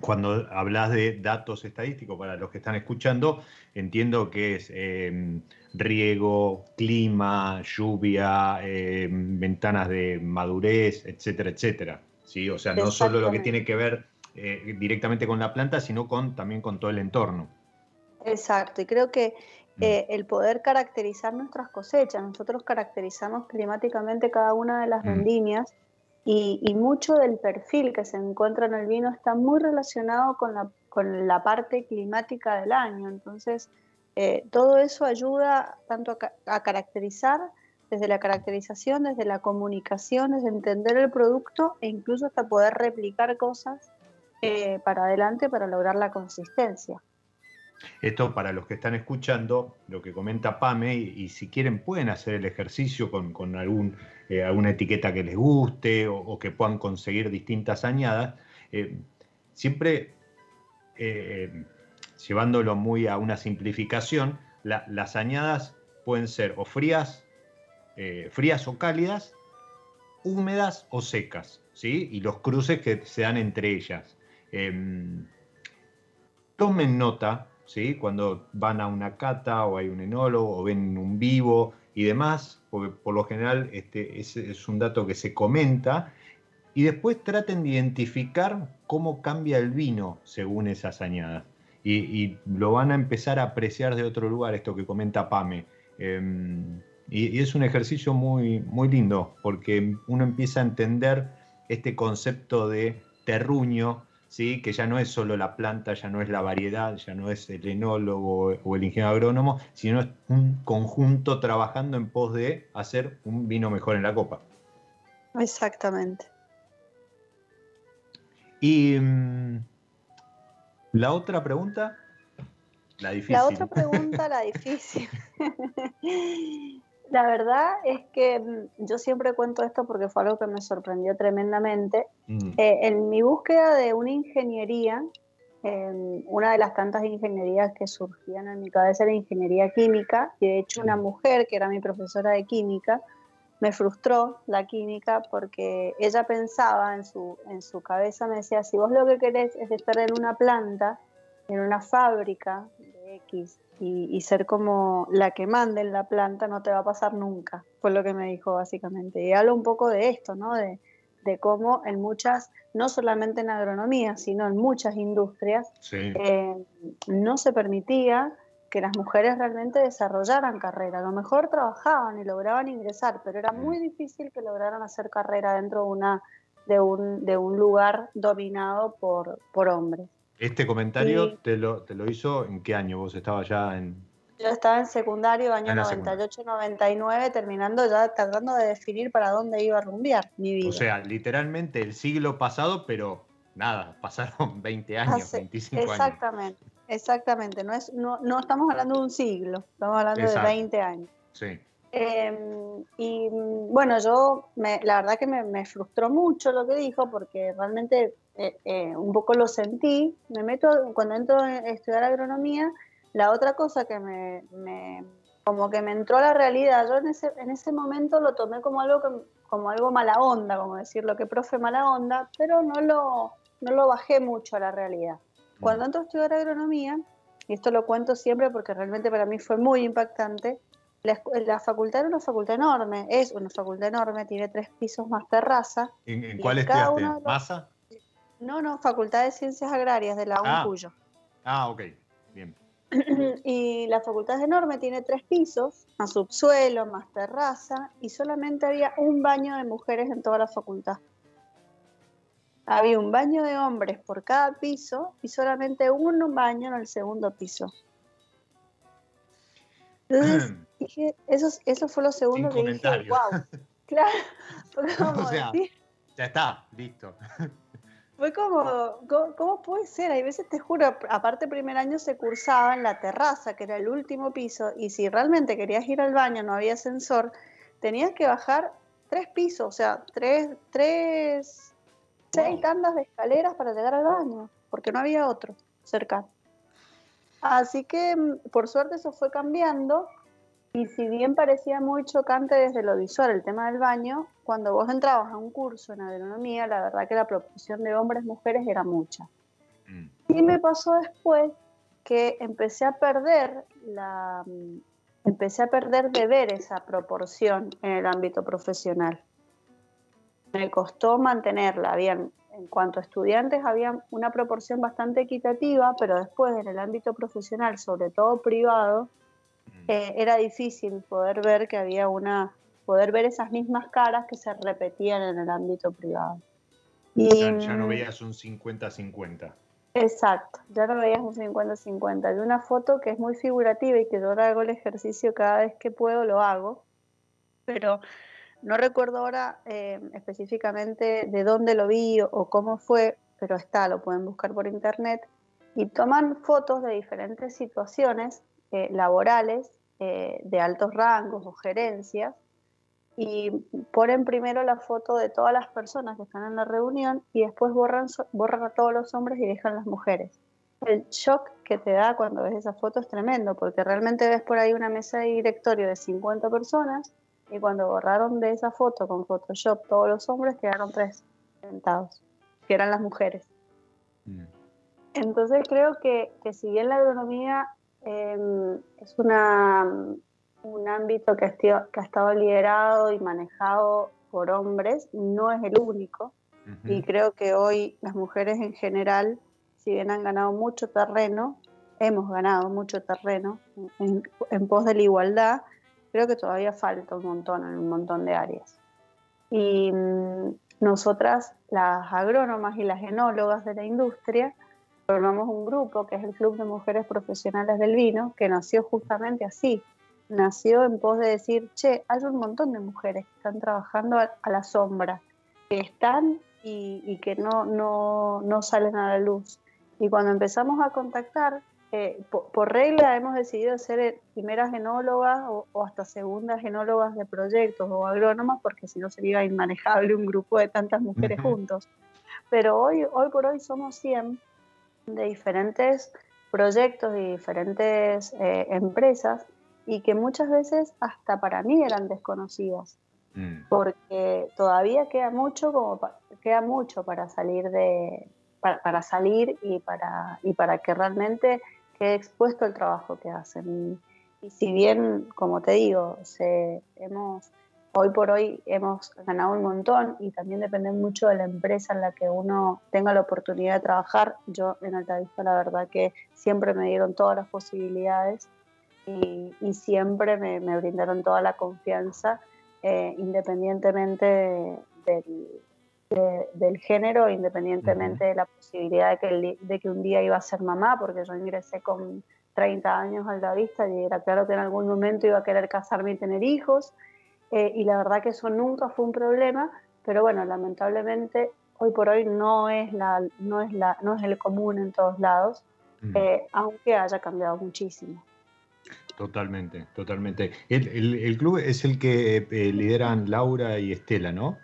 S1: Cuando hablas de datos estadísticos para los que están escuchando, entiendo que es em, riego, clima, lluvia, em, ventanas de madurez, etcétera, etcétera. ¿sí? O sea, no solo lo que tiene que ver eh, directamente con la planta, sino con, también con todo el entorno.
S2: Exacto, y creo que mm. eh, el poder caracterizar nuestras cosechas, nosotros caracterizamos climáticamente cada una de las mm. vendimias y, mucho del perfil que se encuentra en el vino está muy relacionado con la, con la parte climática del año. Entonces, eh, todo eso ayuda tanto a, caracterizar, desde la caracterización, desde la comunicación, desde entender el producto e incluso hasta poder replicar cosas eh, para adelante para lograr la consistencia.
S1: Esto para los que están escuchando, lo que comenta Pame, y, si quieren pueden hacer el ejercicio con, algún, eh, alguna etiqueta que les guste o, que puedan conseguir distintas añadas, eh, siempre eh, llevándolo muy a una simplificación, las añadas pueden ser o frías, frías o cálidas, húmedas o secas, ¿sí? y los cruces que se dan entre ellas. Em, tomen nota cuando van a una cata o hay un enólogo o ven un vivo y demás, porque por lo general este, es, un dato que se comenta, y después traten de identificar cómo cambia el vino según esas añadas. Y, lo van a empezar a apreciar de otro lugar, esto que comenta Pame. Em, y, y, es un ejercicio muy, muy lindo, porque uno empieza a entender este concepto de terruño ¿sí? que ya no es solo la planta, ya no es la variedad, ya no es el enólogo o el ingeniero agrónomo, sino es un conjunto trabajando en pos de hacer un vino mejor en la copa.
S2: Exactamente.
S1: Y mm, la otra pregunta, la difícil.
S2: La otra pregunta, la difícil. La verdad es que mm, yo siempre cuento esto porque fue algo que me sorprendió tremendamente. Mm. Eh, en mi búsqueda de una ingeniería, em, una de las tantas ingenierías que surgían en mi cabeza era ingeniería química, y de hecho una mm. mujer que era mi profesora de química me frustró la química porque ella pensaba en su, en su cabeza, me decía, si vos lo que querés es estar en una planta, en una fábrica de X, y, ser como la que mande en la planta no te va a pasar nunca, fue lo que me dijo básicamente. Y hablo un poco de esto, ¿no? De, de cómo en muchas, no solamente en agronomía, sino en muchas industrias, eh, no se permitía que las mujeres realmente desarrollaran carrera. A lo mejor trabajaban y lograban ingresar, pero era muy difícil que lograran hacer carrera dentro de, una, de, un, de un lugar dominado por, por hombres.
S1: ¿Este comentario te, lo, te lo hizo en qué año? ¿Vos estabas ya en...?
S2: Yo estaba en secundario, año 98-99, terminando ya tratando de definir para dónde iba a rumbear mi vida.
S1: O sea, literalmente el siglo pasado, pero nada, pasaron 20 años, 25
S2: años. Exactamente, exactamente. No, es, no, no estamos hablando de un siglo, estamos hablando de 20 años.
S1: Sí.
S2: Em, y bueno, yo me, la verdad que me, me, frustró mucho lo que dijo porque realmente eh, eh, un poco lo sentí. Me meto, cuando entro a estudiar agronomía, la otra cosa que me, como que me entró a la realidad, yo en ese, en ese momento lo tomé como algo, como algo mala onda, como decir lo que profe mala onda, pero no lo, no lo bajé mucho a la realidad. Mm. Cuando entro a estudiar agronomía, y esto lo cuento siempre porque realmente para mí fue muy impactante, la, facultad era una facultad enorme, es una facultad enorme, tiene tres pisos más terraza.
S1: ¿En, cuál estudiaste? ¿Masa?
S2: No, no, Facultad de Ciencias Agrarias de la
S1: ah.
S2: UNCUYO.
S1: Ah, ok, bien.
S2: y la facultad es enorme, tiene tres pisos, más subsuelo, más terraza, y solamente había un baño de mujeres en toda la facultad. Había un baño de hombres por cada piso y solamente un baño en el segundo piso. Entonces, dije, eso, eso fue lo segundo que dije, wow. Claro,
S1: o sea, ya está, listo.
S2: Fue como, ¿cómo, puede ser? Hay veces, te juro, aparte primer año se cursaba en la terraza, que era el último piso, y si realmente querías ir al baño, no había ascensor, tenías que bajar tres pisos, o sea, tres, tres, seis tandas de escaleras para llegar al baño, porque no había otro cerca. Así que, mm, por suerte, eso fue cambiando y si bien parecía muy chocante desde lo visual el tema del baño, cuando vos entrabas a un curso en agronomía, la verdad que la proporción de hombres-mujeres era mucha. Y me pasó después que empecé a perder la empecé a perder de ver esa proporción en el ámbito profesional. Me costó mantenerla. Habían, en cuanto a estudiantes, había una proporción bastante equitativa, pero después en el ámbito profesional, sobre todo privado, eh, era difícil poder ver que había una, poder ver esas mismas caras que se repetían en el ámbito privado.
S1: Y, ya no veías un 50-50.
S2: Exacto, ya no veías un 50-50. Hay una foto que es muy figurativa y que yo hago el ejercicio cada vez que puedo, lo hago, pero no recuerdo ahora eh, específicamente de dónde lo vi o, cómo fue, pero está, lo pueden buscar por internet, y toman fotos de diferentes situaciones eh, laborales eh, de altos rangos o gerencias y ponen primero la foto de todas las personas que están en la reunión y después borran, borran a todos los hombres y dejan las mujeres. El shock que te da cuando ves esa foto es tremendo, porque realmente ves por ahí una mesa de directorio de 50 personas y cuando borraron de esa foto con Photoshop todos los hombres quedaron tres sentados, que eran las mujeres. Mm. Entonces creo que, que, si bien la agronomía em, es una un ámbito que, ha estado liderado y manejado por hombres, no es el único. Y creo que hoy las mujeres en general, si bien han ganado mucho terreno, hemos ganado mucho terreno en, pos de la igualdad, creo que todavía falta un montón en un montón de áreas. Y mm, nosotras, las agrónomas y las genólogas de la industria, formamos un grupo que es el Club de Mujeres Profesionales del Vino, que nació justamente así, nació en pos de decir, che, hay un montón de mujeres que están trabajando a, la sombra, que están y, que no, no, salen a la luz. Y cuando empezamos a contactar, eh, por, regla hemos decidido ser primeras genólogas o, hasta segundas genólogas de proyectos o agrónomas, porque si no sería inmanejable un grupo de tantas mujeres juntos. Pero hoy, hoy por hoy somos 100 de diferentes proyectos y diferentes eh, empresas y que muchas veces hasta para mí eran desconocidas, mm. porque todavía queda mucho, como queda mucho para salir de para, salir y para y para que realmente quede expuesto el trabajo que hacen. Y, si bien, como te digo, se, hemos hoy por hoy hemos ganado un montón y también depende mucho de la empresa en la que uno tenga la oportunidad de trabajar. Yo en Altavista la verdad que siempre me dieron todas las posibilidades y, siempre me, brindaron toda la confianza, eh, independientemente del, género, independientemente de la posibilidad de que, de que un día iba a ser mamá, porque yo ingresé con 30 años al la vista y era claro que en algún momento iba a querer casarme y tener hijos, eh, y la verdad que eso nunca fue un problema, pero bueno, lamentablemente hoy por hoy no es, la, no es, la, no es el común en todos lados, eh, aunque haya cambiado muchísimo.
S1: Totalmente, totalmente. El, club es el que eh, lideran Laura y Estela, ¿no?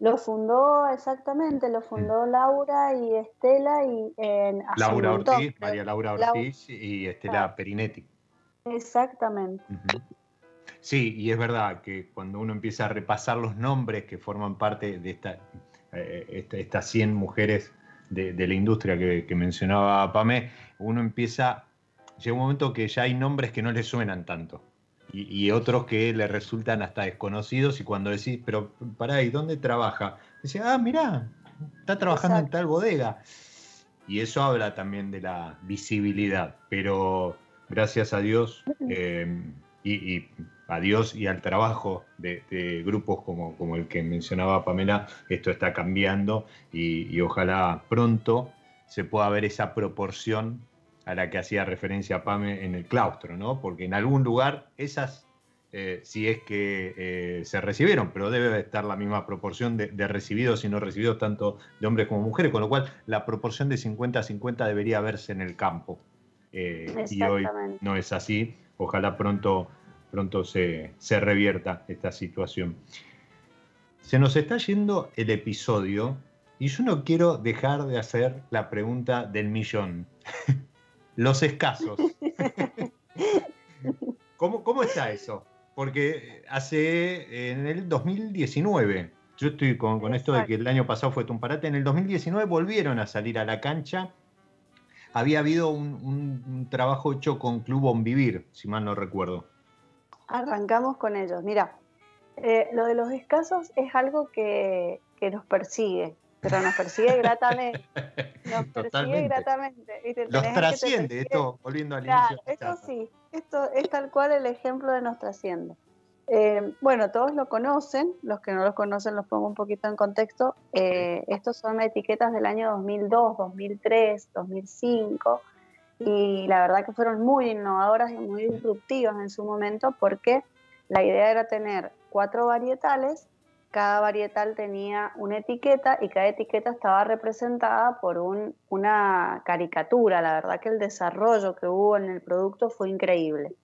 S2: Lo fundó exactamente, lo fundó Laura y Estela y en
S1: Laura Ortiz, María Laura Ortiz y Estela Perinetti.
S2: Exactamente.
S1: Sí, y es verdad que cuando uno empieza a repasar los nombres que forman parte de esta, eh, estas 100 mujeres de, la industria que, que mencionaba Pamé, uno empieza llega un momento que ya hay nombres que no le suenan tanto. Y, otros que le resultan hasta desconocidos y cuando decís, pero pará, ¿y dónde trabaja? Dice, ah, mirá, está trabajando en tal bodega. Y eso habla también de la visibilidad, pero gracias a Dios eh, y, a Dios y al trabajo de, grupos como, como, el que mencionaba Pamela, esto está cambiando y ojalá pronto se pueda ver esa proporción a la que hacía referencia Pame en el claustro, ¿no? Porque en algún lugar esas, eh, si es que eh, se recibieron, pero debe estar la misma proporción de, recibidos y no recibidos, tanto de hombres como mujeres, con lo cual la proporción de 50 a 50 debería verse en el campo. Eh, y hoy no es así. Ojalá pronto, pronto se, se revierta esta situación. Se nos está yendo el episodio y yo no quiero dejar de hacer la pregunta del millón. los escasos. ¿Cómo, ¿Cómo, está eso? Porque hace, en el 2019, yo estoy con, esto de que el año pasado fue un parate, en el 2019 volvieron a salir a la cancha había habido un, trabajo hecho con Club Vivir, si mal no recuerdo.
S2: Arrancamos con ellos. Mira, eh, lo de los escasos es algo que, nos persigue, pero nos persigue gratamente. Nos persigue gratamente.
S1: Los trasciende, esto, volviendo al inicio.
S2: Esto sí, esto es tal cual el ejemplo de nos trasciende. Eh, bueno, todos lo conocen, los que no lo conocen los pongo un poquito en contexto. Eh, estos son etiquetas del año 2002, 2003, 2005 y la verdad que fueron muy innovadoras y muy disruptivas en su momento porque la idea era tener cuatro varietales, cada varietal tenía una etiqueta y cada etiqueta estaba representada por una caricatura. La verdad que el desarrollo que hubo en el producto fue increíble.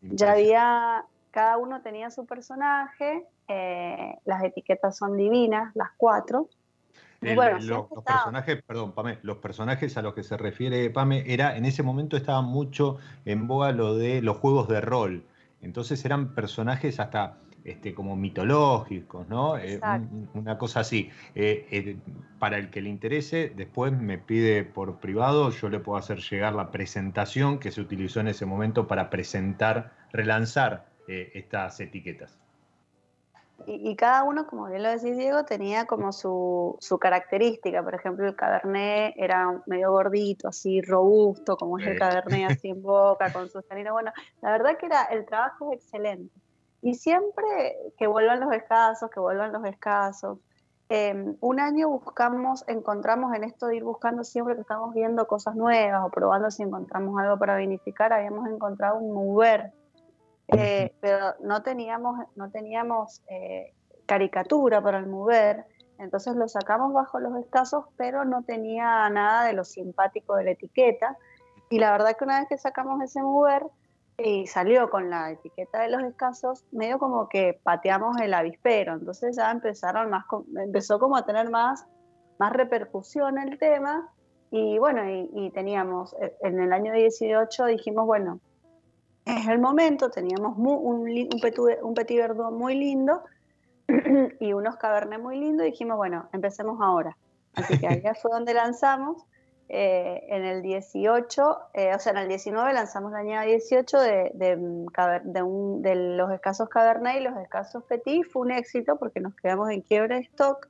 S2: Ya había cada uno tenía su personaje, eh, las etiquetas son divinas, las cuatro.
S1: Bueno, los, personajes, perdón, Pame, los personajes a los que se refiere Pame, era, en ese momento estaba mucho en boga lo de los juegos de rol. Entonces eran personajes hasta este, como mitológicos, ¿no? Eh, una cosa así. Eh, para el que le interese, después me pide por privado, yo le puedo hacer llegar la presentación que se utilizó en ese momento para presentar, relanzar eh, estas etiquetas.
S2: Y, cada uno, como bien lo decís Diego, tenía como su, característica. Por ejemplo, el Cabernet era medio gordito, así robusto, como es el Cabernet así en boca, con sus taninos. Bueno, la verdad que era, el trabajo es excelente. Y siempre que vuelvan los escasos, que vuelvan los escasos. Em, un año buscamos, encontramos en esto de ir buscando siempre que estamos viendo cosas nuevas o probando si encontramos algo para vinificar, habíamos encontrado un mover eh, pero no teníamos, no teníamos eh, caricatura para el mover, entonces lo sacamos bajo los escasos, pero no tenía nada de lo simpático de la etiqueta. Y la verdad que una vez que sacamos ese mover y salió con la etiqueta de los escasos, medio como que pateamos el avispero, entonces ya empezaron más, empezó como a tener más, más repercusión el tema. Y bueno, y teníamos, eh, en el año 18 dijimos, bueno, es el momento, teníamos un, un, petit, verdot muy lindo y unos cabernet muy lindos dijimos, bueno, empecemos ahora. Así que ahí fue donde lanzamos. Eh, en el 18, eh, o sea, en el 19 lanzamos la añada 18 de, de, los escasos Cabernet y los escasos Petit. Fue un éxito porque nos quedamos en quiebra de stock.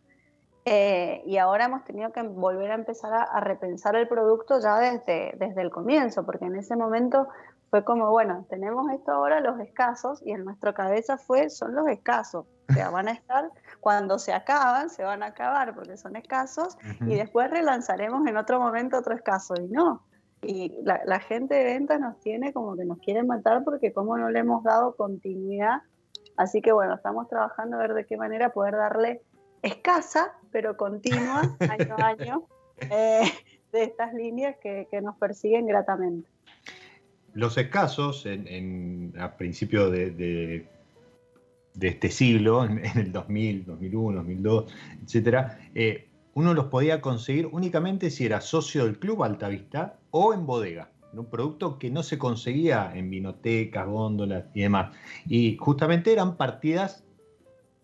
S2: Eh, y ahora hemos tenido que volver a empezar a, a, repensar el producto ya desde, desde el comienzo, porque en ese momento fue como, bueno, tenemos esto ahora, los escasos, y en nuestra cabeza fue, son los escasos. O sea, van a estar, cuando se acaban, se van a acabar porque son escasos, y después relanzaremos en otro momento otro escaso. Y no, y la, gente de ventas nos tiene como que nos quieren matar porque como no le hemos dado continuidad. Así que bueno, estamos trabajando a ver de qué manera poder darle escasa, pero continua, año a año, eh, de estas líneas que, que nos persiguen gratamente.
S1: Los escasos, en, a principios de, de, este siglo, en, el 2000, 2001, 2002, etc., uno los podía conseguir únicamente si era socio del club Altavista o en bodega. Un producto que no se conseguía en vinotecas, góndolas y demás. Y justamente eran partidas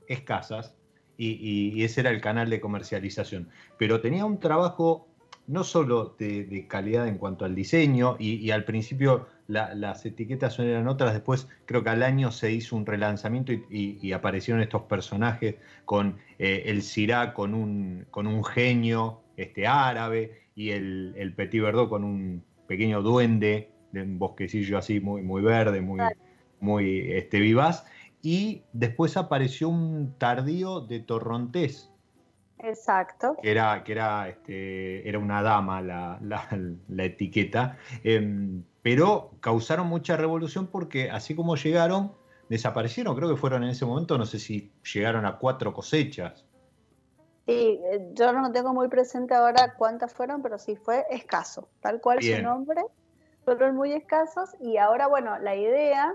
S1: escasas y, ese era el canal de comercialización. Pero tenía un trabajo no solo de, calidad en cuanto al diseño, y, al principio las etiquetas eran otras, después creo que al año se hizo un relanzamiento y, aparecieron estos personajes con eh, el Syrah con un, con un genio este, árabe y el, el Petit Verdot con un pequeño duende de un bosquecillo así muy, muy verde, muy, muy este, vivaz. Y después apareció un tardío de Torrontés,
S2: Exacto.
S1: Que era, que era, este, era una dama la, etiqueta. Em, pero causaron mucha revolución porque así como llegaron, desaparecieron. Creo que fueron en ese momento, no sé si llegaron a cuatro cosechas.
S2: Sí, eh, yo no tengo muy presente ahora cuántas fueron, pero sí fue escaso, tal cual su nombre. Fueron muy escasos y ahora, bueno, la idea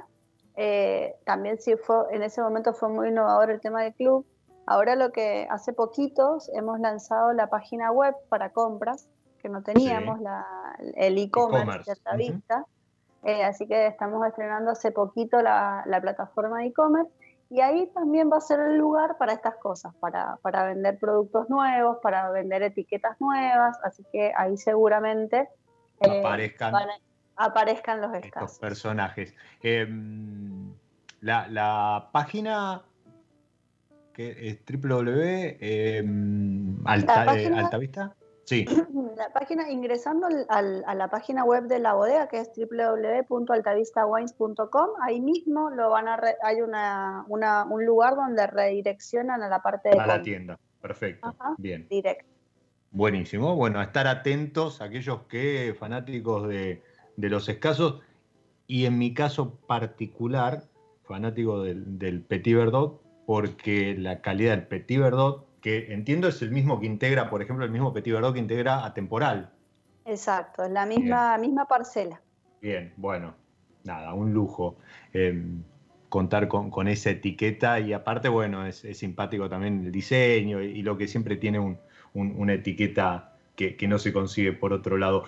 S2: eh, también sí fue, en ese momento fue muy innovador el tema del club, Ahora lo que hace poquitos hemos lanzado la página web para compras, que no teníamos el e-commerce vista. Eh, así que estamos estrenando hace poquito la, plataforma de e-commerce y ahí también va a ser el lugar para estas cosas, para, para, vender productos nuevos, para vender etiquetas nuevas, así que ahí seguramente
S1: eh, aparezcan,
S2: aparezcan los estos
S1: personajes. Em, la, página que es www em, alta, eh, Altavista. Sí.
S2: La página, ingresando a la página web de la bodega, que es www.altavistawines.com, ahí mismo lo van a hay una, un lugar donde redireccionan a la parte de...
S1: A la tienda, perfecto. Bien. Directo. Buenísimo. Bueno, a estar atentos aquellos que fanáticos de, los escasos y en mi caso particular, fanático del, del Petit Verdot, porque la calidad del Petit Verdot que entiendo es el mismo que integra, por ejemplo, el mismo Petit Verdot que integra a temporal.
S2: Exacto, es la misma, misma parcela.
S1: Bien, bueno, nada, un lujo em, contar con, esa etiqueta y aparte, bueno, es, simpático también el diseño y, lo que siempre tiene una etiqueta que, no se consigue por otro lado.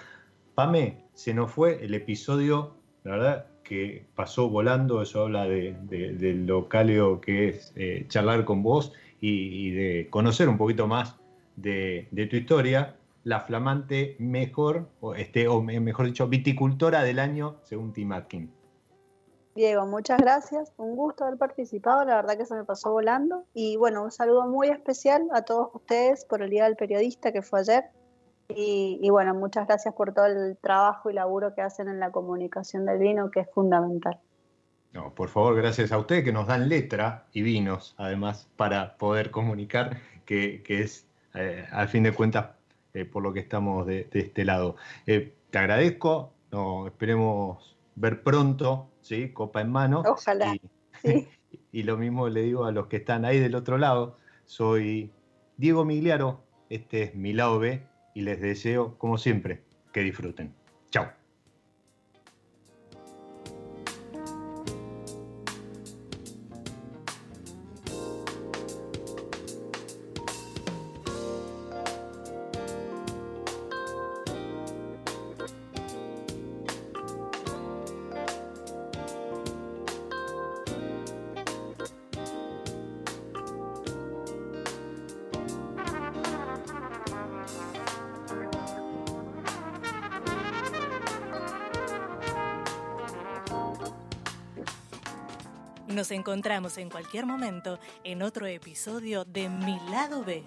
S1: Pame, se nos fue el episodio, la verdad que pasó volando, eso habla de, del localeo que es eh, charlar con vos y, de conocer un poquito más de, tu historia, la flamante mejor, o, este, o mejor dicho, viticultora del año según Tim Atkin.
S2: Diego, muchas gracias. Un gusto haber participado. La verdad que se me pasó volando. Y bueno, un saludo muy especial a todos ustedes por el Día del Periodista que fue ayer. Y, y, bueno, muchas gracias por todo el trabajo y laburo que hacen en la comunicación del vino, que es fundamental.
S1: No, por favor, gracias a ustedes que nos dan letra y vinos, además, para poder comunicar, que, es, eh, al fin de cuentas, eh, por lo que estamos de, este lado. Eh, te agradezco, no, esperemos ver pronto, ¿sí? Copa en mano.
S2: Ojalá.
S1: Y, lo mismo le digo a los que están ahí del otro lado. Soy Diego Migliaro, este es mi lado B, y les deseo, como siempre, que disfruten.
S3: Encontramos en cualquier momento en otro episodio de Mi lado B.